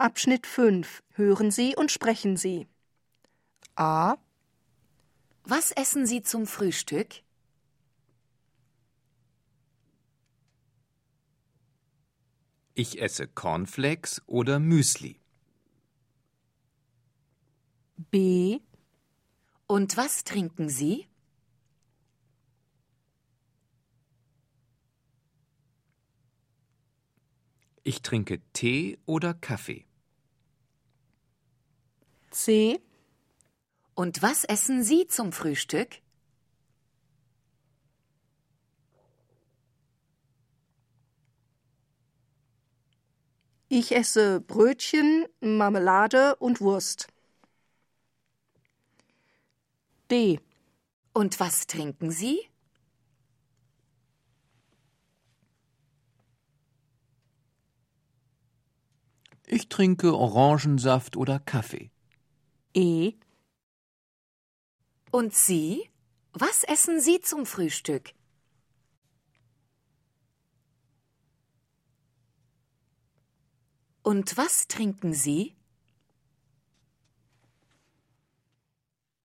Abschnitt 5. Hören Sie und sprechen Sie. A. Was essen Sie zum Frühstück? Ich esse Cornflakes oder Müsli. B. Und was trinken Sie? Ich trinke Tee oder Kaffee. C. Und was essen Sie zum Frühstück? Ich esse Brötchen, Marmelade und Wurst. D. Und was trinken Sie? Ich trinke Orangensaft oder Kaffee. E. Und Sie? Was essen Sie zum Frühstück? Und was trinken Sie?